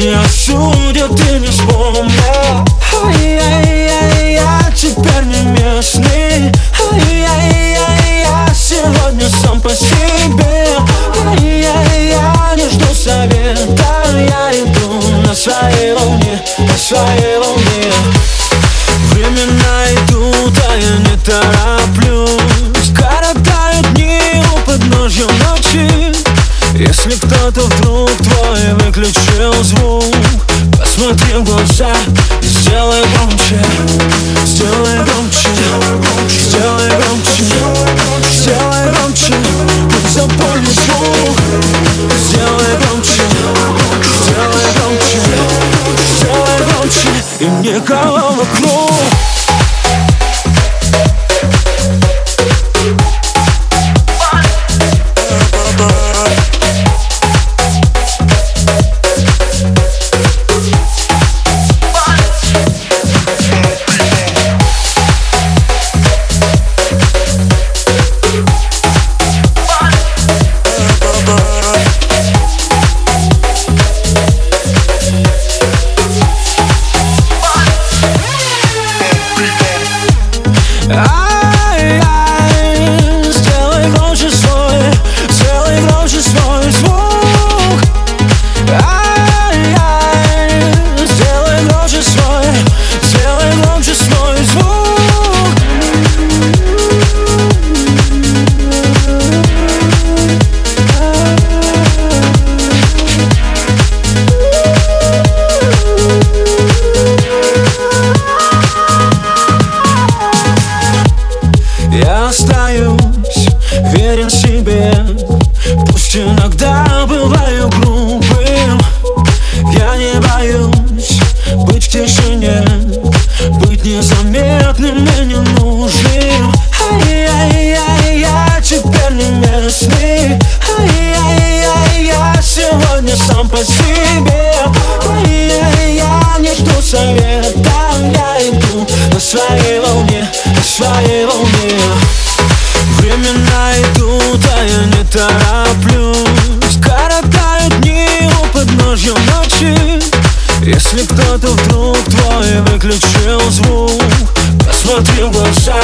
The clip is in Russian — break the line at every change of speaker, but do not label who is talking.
Не осудят и не вспомнят Ай-яй-яй, я теперь не местный. Ай-яй-яй, я сегодня сам по себе. Ай-яй, я не жду совета. Я иду на своей волне, на своей волне. Времена идут, а я не тороплюсь Если кто-то вдруг твой выключил звук Посмотри в глаза и сделай громче. Сделай иногда бываю глупым. Я не боюсь быть в тишине Быть незаметным и ненужным. Ай-яй-яй, я теперь не местный. Ай-яй-яй, я сегодня сам по себе. Ай-яй, я не жду совета. Я иду на своей волне, на своей волне. Времена а я не тороплюсь. Коротают дни у подножья ночи. Если кто-то вдруг твой выключил звук Посмотри в глаза